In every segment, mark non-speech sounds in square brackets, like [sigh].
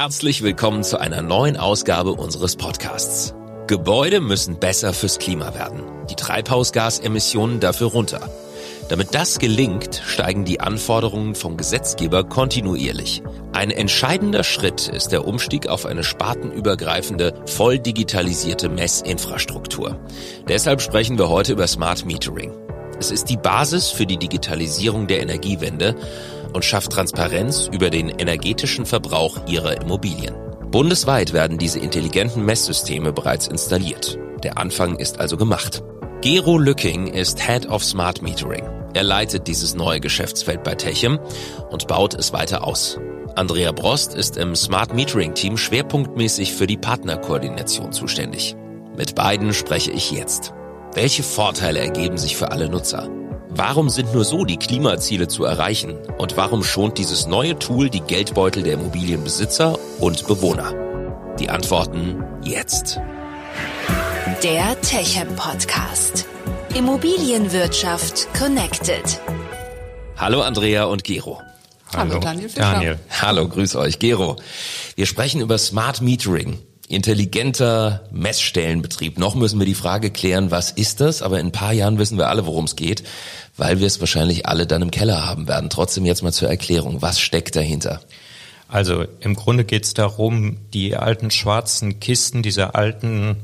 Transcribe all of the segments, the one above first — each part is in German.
Herzlich willkommen zu einer neuen Ausgabe unseres Podcasts. Gebäude müssen besser fürs Klima werden, die Treibhausgasemissionen dafür runter. Damit das gelingt, steigen die Anforderungen vom Gesetzgeber kontinuierlich. Ein entscheidender Schritt ist der Umstieg auf eine spartenübergreifende, voll digitalisierte Messinfrastruktur. Deshalb sprechen wir heute über Smart Metering. Es ist die Basis für die Digitalisierung der Energiewende und schafft Transparenz über den energetischen Verbrauch ihrer Immobilien. Bundesweit werden diese intelligenten Messsysteme bereits installiert. Der Anfang ist also gemacht. Gero Lücking ist Head of Smart Metering. Er leitet dieses neue Geschäftsfeld bei Techem und baut es weiter aus. Andrea Brost ist im Smart Metering Team schwerpunktmäßig für die Partnerkoordination zuständig. Mit beiden spreche ich jetzt. Welche Vorteile ergeben sich für alle Nutzer? Warum sind nur so die Klimaziele zu erreichen? Und warum schont dieses neue Tool die Geldbeutel der Immobilienbesitzer und Bewohner? Die Antworten jetzt. Der Techem Podcast. Immobilienwirtschaft connected. Hallo Andrea und Gero. Hallo, Hallo Daniel Fischer. Daniel. Hallo, grüß euch. Gero. Wir sprechen über Smart Metering. Intelligenter Messstellenbetrieb. Noch müssen wir die Frage klären, was ist das? Aber in ein paar Jahren wissen wir alle, worum es geht, weil wir es wahrscheinlich alle dann im Keller haben werden. Trotzdem jetzt mal zur Erklärung. Was steckt dahinter? Also im Grunde geht es darum, die alten schwarzen Kisten, diese alten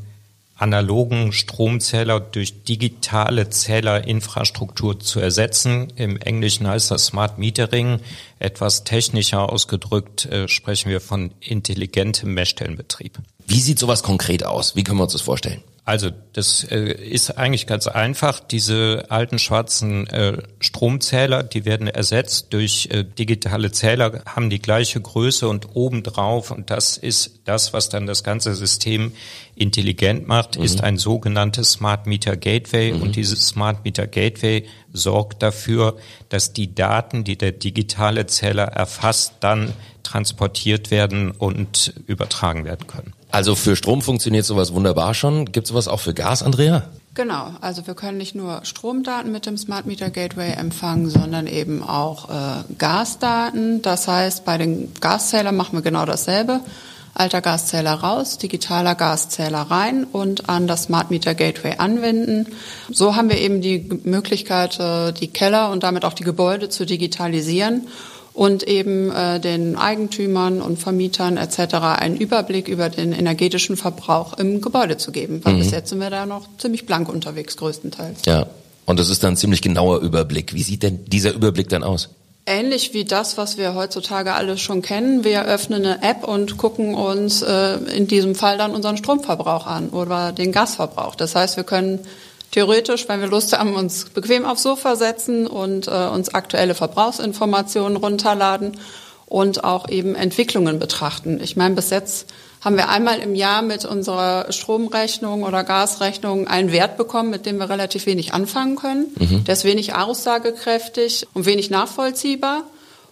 analogen Stromzähler durch digitale Zählerinfrastruktur zu ersetzen. Im Englischen heißt das Smart Metering. Etwas technischer ausgedrückt äh, sprechen wir von intelligentem Messstellenbetrieb. Wie sieht sowas konkret aus? Wie können wir uns das vorstellen? Also das äh, ist eigentlich ganz einfach. Diese alten schwarzen äh, Stromzähler, die werden ersetzt durch äh, digitale Zähler, haben die gleiche Größe und obendrauf, und das ist das, was dann das ganze System intelligent macht, mhm. ist ein sogenanntes Smart Meter Gateway. Mhm. Und dieses Smart Meter Gateway sorgt dafür, dass die Daten, die der digitale Zähler erfasst, dann transportiert werden und übertragen werden können. Also für Strom funktioniert sowas wunderbar schon. Gibt es sowas auch für Gas, Andrea? Genau, also wir können nicht nur Stromdaten mit dem Smart Meter Gateway empfangen, sondern eben auch äh, Gasdaten. Das heißt, bei den Gaszählern machen wir genau dasselbe. Alter Gaszähler raus, digitaler Gaszähler rein und an das Smart Meter Gateway anwenden. So haben wir eben die Möglichkeit, äh, die Keller und damit auch die Gebäude zu digitalisieren und eben äh, den Eigentümern und Vermietern etc. einen Überblick über den energetischen Verbrauch im Gebäude zu geben. Weil mhm. bis jetzt sind wir da noch ziemlich blank unterwegs, größtenteils. Ja, und das ist dann ein ziemlich genauer Überblick. Wie sieht denn dieser Überblick dann aus? Ähnlich wie das, was wir heutzutage alles schon kennen. Wir öffnen eine App und gucken uns äh, in diesem Fall dann unseren Stromverbrauch an oder den Gasverbrauch. Das heißt, wir können theoretisch, wenn wir Lust haben, uns bequem aufs Sofa setzen und äh, uns aktuelle Verbrauchsinformationen runterladen und auch eben Entwicklungen betrachten. Ich meine, bis jetzt haben wir einmal im Jahr mit unserer Stromrechnung oder Gasrechnung einen Wert bekommen, mit dem wir relativ wenig anfangen können. Mhm. Der ist wenig aussagekräftig und wenig nachvollziehbar.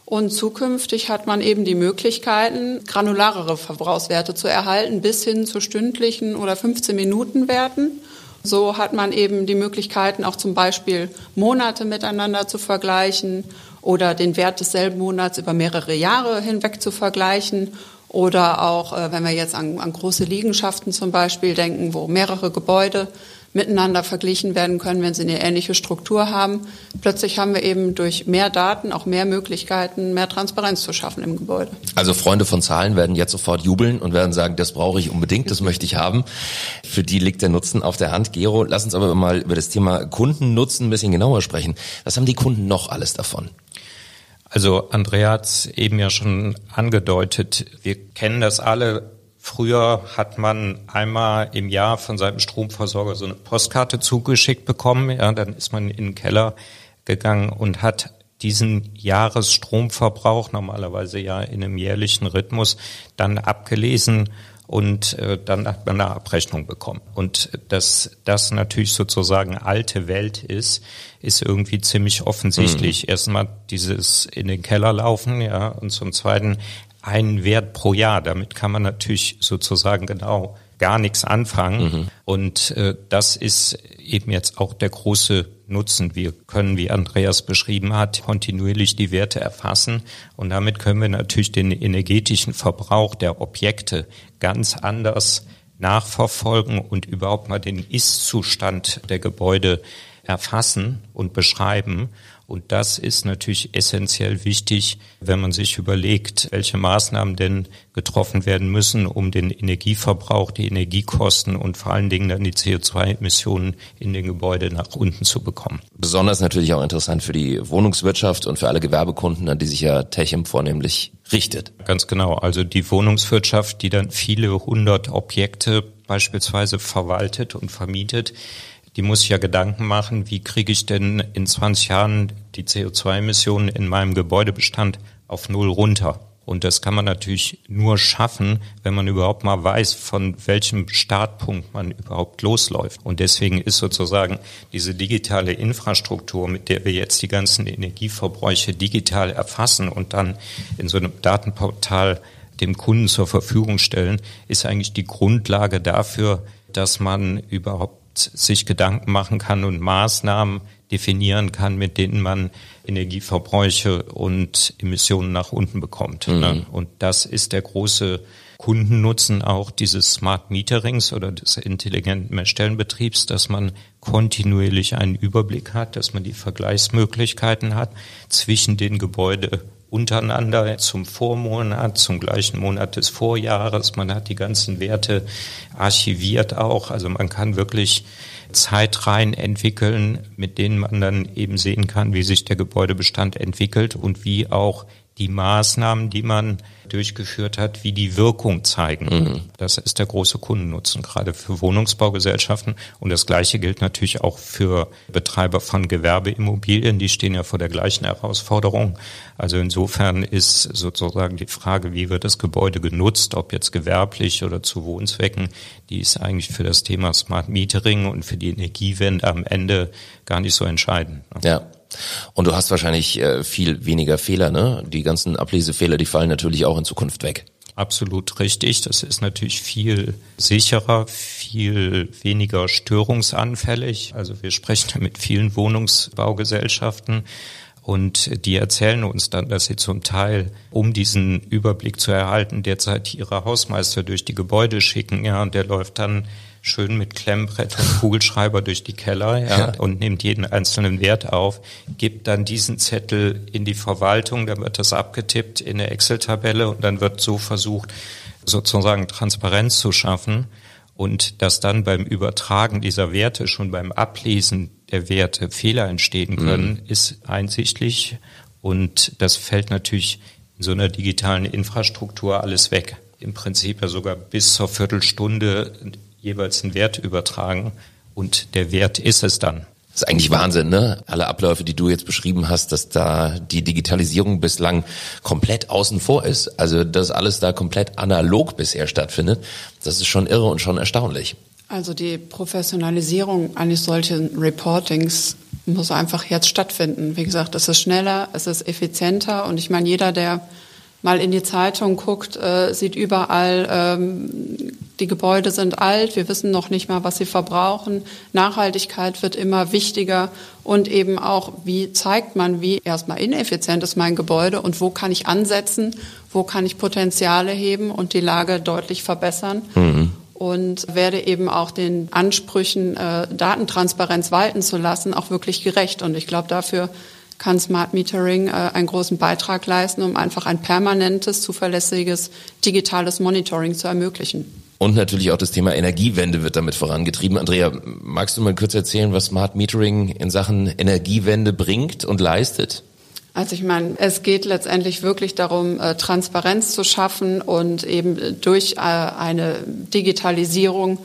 Und zukünftig hat man eben die Möglichkeiten, granularere Verbrauchswerte zu erhalten, bis hin zu stündlichen oder 15 Minuten Werten. So hat man eben die Möglichkeiten, auch zum Beispiel Monate miteinander zu vergleichen oder den Wert desselben Monats über mehrere Jahre hinweg zu vergleichen. Oder auch, äh, wenn wir jetzt an, an große Liegenschaften zum Beispiel denken, wo mehrere Gebäude miteinander verglichen werden können, wenn sie eine ähnliche Struktur haben. Plötzlich haben wir eben durch mehr Daten auch mehr Möglichkeiten, mehr Transparenz zu schaffen im Gebäude. Also Freunde von Zahlen werden jetzt sofort jubeln und werden sagen, das brauche ich unbedingt, das möchte ich haben. Für die liegt der Nutzen auf der Hand. Gero, lass uns aber mal über das Thema Kundennutzen ein bisschen genauer sprechen. Was haben die Kunden noch alles davon? Also Andrea hat es eben ja schon angedeutet. Wir kennen das alle Früher hat man einmal im Jahr von seinem Stromversorger so eine Postkarte zugeschickt bekommen. Ja, dann ist man in den Keller gegangen und hat diesen Jahresstromverbrauch normalerweise ja in einem jährlichen Rhythmus dann abgelesen und äh, dann hat man eine Abrechnung bekommen. Und dass das natürlich sozusagen alte Welt ist, ist irgendwie ziemlich offensichtlich. Mhm. Erstmal dieses in den Keller laufen, ja, und zum Zweiten einen Wert pro Jahr. Damit kann man natürlich sozusagen genau gar nichts anfangen. Mhm. Und äh, das ist eben jetzt auch der große Nutzen. Wir können, wie Andreas beschrieben hat, kontinuierlich die Werte erfassen und damit können wir natürlich den energetischen Verbrauch der Objekte ganz anders nachverfolgen und überhaupt mal den Ist-Zustand der Gebäude erfassen und beschreiben. Und das ist natürlich essentiell wichtig, wenn man sich überlegt, welche Maßnahmen denn getroffen werden müssen, um den Energieverbrauch, die Energiekosten und vor allen Dingen dann die CO2-Emissionen in den Gebäuden nach unten zu bekommen. Besonders natürlich auch interessant für die Wohnungswirtschaft und für alle Gewerbekunden, an die sich ja Techem vornehmlich richtet. Ganz genau. Also die Wohnungswirtschaft, die dann viele hundert Objekte beispielsweise verwaltet und vermietet, die muss sich ja Gedanken machen, wie kriege ich denn in 20 Jahren die CO2-Emissionen in meinem Gebäudebestand auf Null runter. Und das kann man natürlich nur schaffen, wenn man überhaupt mal weiß, von welchem Startpunkt man überhaupt losläuft. Und deswegen ist sozusagen diese digitale Infrastruktur, mit der wir jetzt die ganzen Energieverbräuche digital erfassen und dann in so einem Datenportal dem Kunden zur Verfügung stellen, ist eigentlich die Grundlage dafür, dass man überhaupt sich Gedanken machen kann und Maßnahmen definieren kann, mit denen man Energieverbräuche und Emissionen nach unten bekommt. Mhm. Ne? Und das ist der große Kundennutzen auch dieses Smart Meterings oder des intelligenten Mehrstellenbetriebs, dass man kontinuierlich einen Überblick hat, dass man die Vergleichsmöglichkeiten hat zwischen den Gebäude untereinander zum Vormonat, zum gleichen Monat des Vorjahres. Man hat die ganzen Werte archiviert auch. Also man kann wirklich Zeitreihen entwickeln, mit denen man dann eben sehen kann, wie sich der Gebäudebestand entwickelt und wie auch die Maßnahmen, die man durchgeführt hat, wie die Wirkung zeigen. Mhm. Das ist der große Kundennutzen, gerade für Wohnungsbaugesellschaften. Und das Gleiche gilt natürlich auch für Betreiber von Gewerbeimmobilien. Die stehen ja vor der gleichen Herausforderung. Also insofern ist sozusagen die Frage, wie wird das Gebäude genutzt, ob jetzt gewerblich oder zu Wohnzwecken, die ist eigentlich für das Thema Smart Metering und für die Energiewende am Ende gar nicht so entscheidend. Ja. Und du hast wahrscheinlich äh, viel weniger Fehler, ne? Die ganzen Ablesefehler, die fallen natürlich auch in Zukunft weg. Absolut richtig. Das ist natürlich viel sicherer, viel weniger störungsanfällig. Also wir sprechen mit vielen Wohnungsbaugesellschaften und die erzählen uns dann, dass sie zum Teil, um diesen Überblick zu erhalten, derzeit ihre Hausmeister durch die Gebäude schicken. Ja, und der läuft dann schön mit Klemmbrett und Kugelschreiber durch die Keller ja, ja. und nimmt jeden einzelnen Wert auf, gibt dann diesen Zettel in die Verwaltung, dann wird das abgetippt in der Excel-Tabelle und dann wird so versucht, sozusagen Transparenz zu schaffen und dass dann beim Übertragen dieser Werte schon beim Ablesen der Werte Fehler entstehen können, mhm. ist einsichtlich und das fällt natürlich in so einer digitalen Infrastruktur alles weg. Im Prinzip ja sogar bis zur Viertelstunde jeweils einen Wert übertragen und der Wert ist es dann. Das ist eigentlich Wahnsinn, ne? Alle Abläufe, die du jetzt beschrieben hast, dass da die Digitalisierung bislang komplett außen vor ist. Also, dass alles da komplett analog bisher stattfindet. Das ist schon irre und schon erstaunlich. Also die Professionalisierung eines solchen Reportings muss einfach jetzt stattfinden. Wie gesagt, es ist schneller, es ist effizienter und ich meine, jeder, der mal in die Zeitung guckt, äh, sieht überall, ähm, die Gebäude sind alt, wir wissen noch nicht mal, was sie verbrauchen. Nachhaltigkeit wird immer wichtiger und eben auch, wie zeigt man, wie erstmal ineffizient ist mein Gebäude und wo kann ich ansetzen, wo kann ich Potenziale heben und die Lage deutlich verbessern. Mhm und werde eben auch den Ansprüchen, äh, Datentransparenz walten zu lassen, auch wirklich gerecht. Und ich glaube, dafür kann Smart Metering äh, einen großen Beitrag leisten, um einfach ein permanentes, zuverlässiges digitales Monitoring zu ermöglichen. Und natürlich auch das Thema Energiewende wird damit vorangetrieben. Andrea, magst du mal kurz erzählen, was Smart Metering in Sachen Energiewende bringt und leistet? Also ich meine, es geht letztendlich wirklich darum, äh, Transparenz zu schaffen und eben durch äh, eine Digitalisierung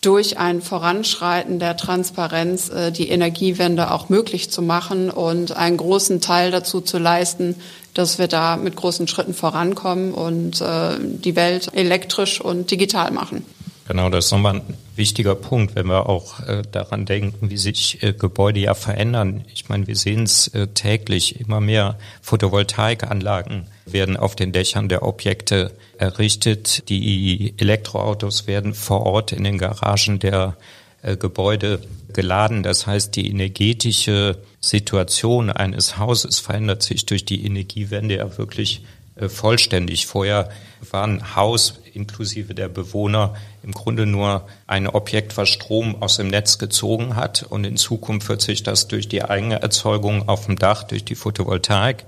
durch ein Voranschreiten der Transparenz äh, die Energiewende auch möglich zu machen und einen großen Teil dazu zu leisten, dass wir da mit großen Schritten vorankommen und äh, die Welt elektrisch und digital machen. Genau, das ist nochmal ein wichtiger Punkt, wenn wir auch äh, daran denken, wie sich äh, Gebäude ja verändern. Ich meine, wir sehen es äh, täglich, immer mehr Photovoltaikanlagen werden auf den Dächern der Objekte errichtet. Die Elektroautos werden vor Ort in den Garagen der äh, Gebäude geladen. Das heißt, die energetische Situation eines Hauses verändert sich durch die Energiewende ja wirklich äh, vollständig. Vorher war ein Haus inklusive der Bewohner im Grunde nur ein Objekt, was Strom aus dem Netz gezogen hat. Und in Zukunft wird sich das durch die eigene Erzeugung auf dem Dach, durch die Photovoltaik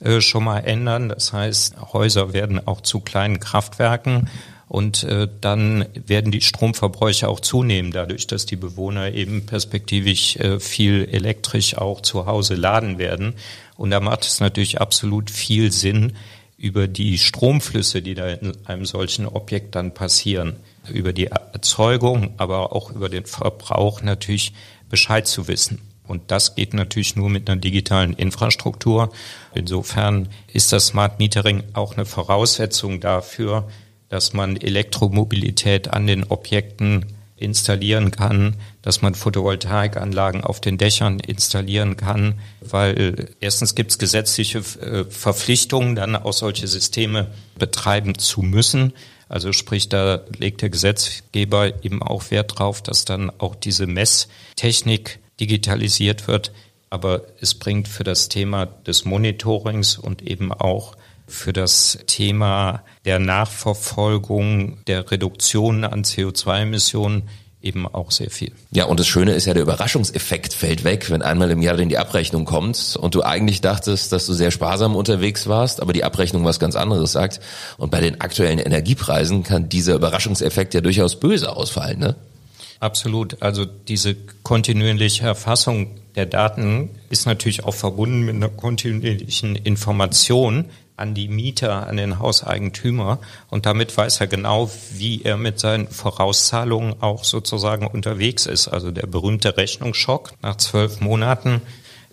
äh, schon mal ändern. Das heißt, Häuser werden auch zu kleinen Kraftwerken. Und äh, dann werden die Stromverbräuche auch zunehmen, dadurch, dass die Bewohner eben perspektivisch äh, viel elektrisch auch zu Hause laden werden. Und da macht es natürlich absolut viel Sinn, über die Stromflüsse, die da in einem solchen Objekt dann passieren, über die Erzeugung, aber auch über den Verbrauch natürlich Bescheid zu wissen. Und das geht natürlich nur mit einer digitalen Infrastruktur. Insofern ist das Smart Metering auch eine Voraussetzung dafür, dass man Elektromobilität an den Objekten installieren kann, dass man Photovoltaikanlagen auf den Dächern installieren kann, weil erstens gibt es gesetzliche äh, Verpflichtungen, dann auch solche Systeme betreiben zu müssen. Also sprich, da legt der Gesetzgeber eben auch Wert drauf, dass dann auch diese Messtechnik digitalisiert wird. Aber es bringt für das Thema des Monitorings und eben auch für das Thema der Nachverfolgung der Reduktion an CO2-Emissionen eben auch sehr viel. Ja, und das Schöne ist ja, der Überraschungseffekt fällt weg, wenn einmal im Jahr dann die Abrechnung kommt und du eigentlich dachtest, dass du sehr sparsam unterwegs warst, aber die Abrechnung was ganz anderes sagt. Und bei den aktuellen Energiepreisen kann dieser Überraschungseffekt ja durchaus böse ausfallen, ne? Absolut. Also diese kontinuierliche Erfassung der Daten ist natürlich auch verbunden mit einer kontinuierlichen Information, an die Mieter, an den Hauseigentümer. Und damit weiß er genau, wie er mit seinen Vorauszahlungen auch sozusagen unterwegs ist. Also der berühmte Rechnungsschock nach zwölf Monaten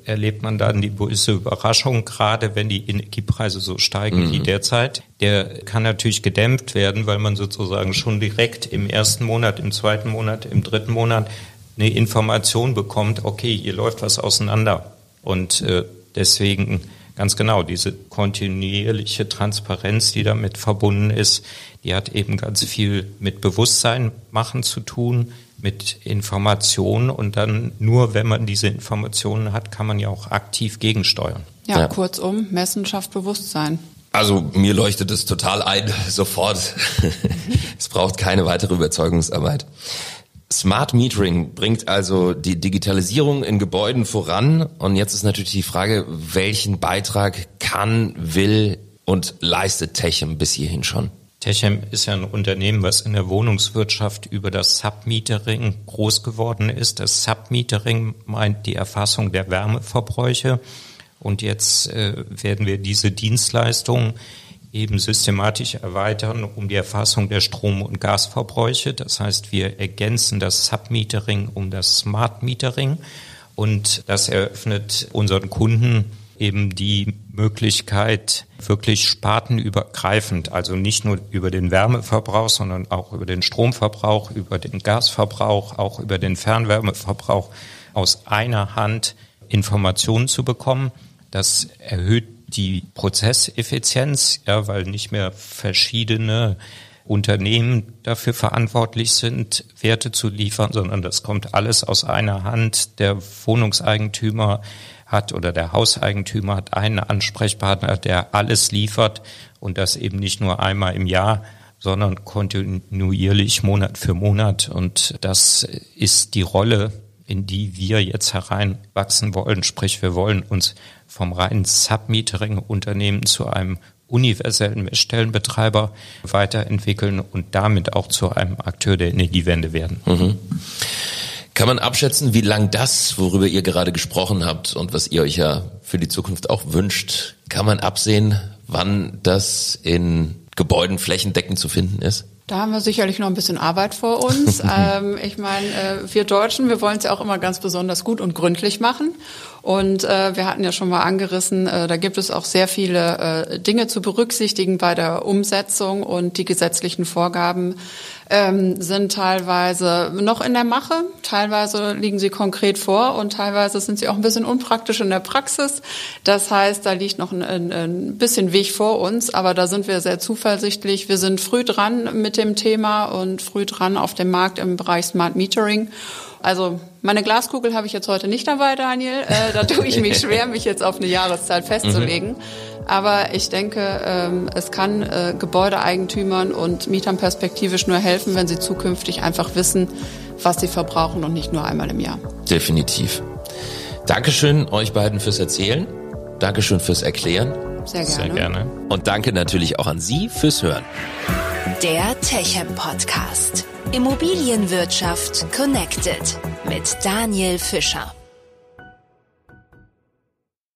erlebt man dann die böse Überraschung, gerade wenn die Energiepreise so steigen mhm. wie derzeit. Der kann natürlich gedämpft werden, weil man sozusagen schon direkt im ersten Monat, im zweiten Monat, im dritten Monat eine Information bekommt, okay, hier läuft was auseinander. Und äh, deswegen Ganz genau, diese kontinuierliche Transparenz, die damit verbunden ist, die hat eben ganz viel mit Bewusstsein machen zu tun, mit Informationen und dann nur, wenn man diese Informationen hat, kann man ja auch aktiv gegensteuern. Ja, ja. kurzum, Messen schafft Bewusstsein. Also mir leuchtet es total ein, [laughs] sofort. es braucht keine weitere Überzeugungsarbeit. Smart Metering bringt also die Digitalisierung in Gebäuden voran. Und jetzt ist natürlich die Frage, welchen Beitrag kann, will und leistet Techem bis hierhin schon? Techem ist ja ein Unternehmen, was in der Wohnungswirtschaft über das Submetering groß geworden ist. Das Submetering meint die Erfassung der Wärmeverbräuche. Und jetzt äh, werden wir diese Dienstleistung eben systematisch erweitern um die Erfassung der Strom- und Gasverbräuche. Das heißt, wir ergänzen das Submetering um das Smart Metering und das eröffnet unseren Kunden eben die Möglichkeit, wirklich spartenübergreifend, also nicht nur über den Wärmeverbrauch, sondern auch über den Stromverbrauch, über den Gasverbrauch, auch über den Fernwärmeverbrauch aus einer Hand Informationen zu bekommen. Das erhöht die Prozesseffizienz, ja, weil nicht mehr verschiedene Unternehmen dafür verantwortlich sind, Werte zu liefern, sondern das kommt alles aus einer Hand. Der Wohnungseigentümer hat oder der Hauseigentümer hat einen Ansprechpartner, der alles liefert und das eben nicht nur einmal im Jahr, sondern kontinuierlich Monat für Monat. Und das ist die Rolle, in die wir jetzt hereinwachsen wollen. Sprich, wir wollen uns vom reinen Submetering-Unternehmen zu einem universellen Messstellenbetreiber weiterentwickeln und damit auch zu einem Akteur der Energiewende werden. Mhm. Kann man abschätzen, wie lang das, worüber ihr gerade gesprochen habt und was ihr euch ja für die Zukunft auch wünscht, kann man absehen, wann das in Gebäuden flächendeckend zu finden ist? Da haben wir sicherlich noch ein bisschen Arbeit vor uns. [laughs] ähm, ich meine, äh, wir Deutschen, wir wollen es ja auch immer ganz besonders gut und gründlich machen. Und äh, wir hatten ja schon mal angerissen, äh, da gibt es auch sehr viele äh, Dinge zu berücksichtigen bei der Umsetzung und die gesetzlichen Vorgaben ähm, sind teilweise noch in der Mache, teilweise liegen sie konkret vor und teilweise sind sie auch ein bisschen unpraktisch in der Praxis. Das heißt, da liegt noch ein, ein, ein bisschen Weg vor uns, aber da sind wir sehr zuversichtlich. Wir sind früh dran mit dem Thema und früh dran auf dem Markt im Bereich Smart Metering. Also meine Glaskugel habe ich jetzt heute nicht dabei, Daniel. Äh, da tue ich mich schwer, mich jetzt auf eine Jahreszeit festzulegen. Mhm. Aber ich denke, ähm, es kann äh, Gebäudeeigentümern und Mietern perspektivisch nur helfen, wenn sie zukünftig einfach wissen, was sie verbrauchen und nicht nur einmal im Jahr. Definitiv. Dankeschön euch beiden fürs Erzählen. Dankeschön fürs Erklären. Sehr gerne. Sehr gerne. Und danke natürlich auch an Sie fürs Hören. Der Techem Podcast. Immobilienwirtschaft connected mit Daniel Fischer.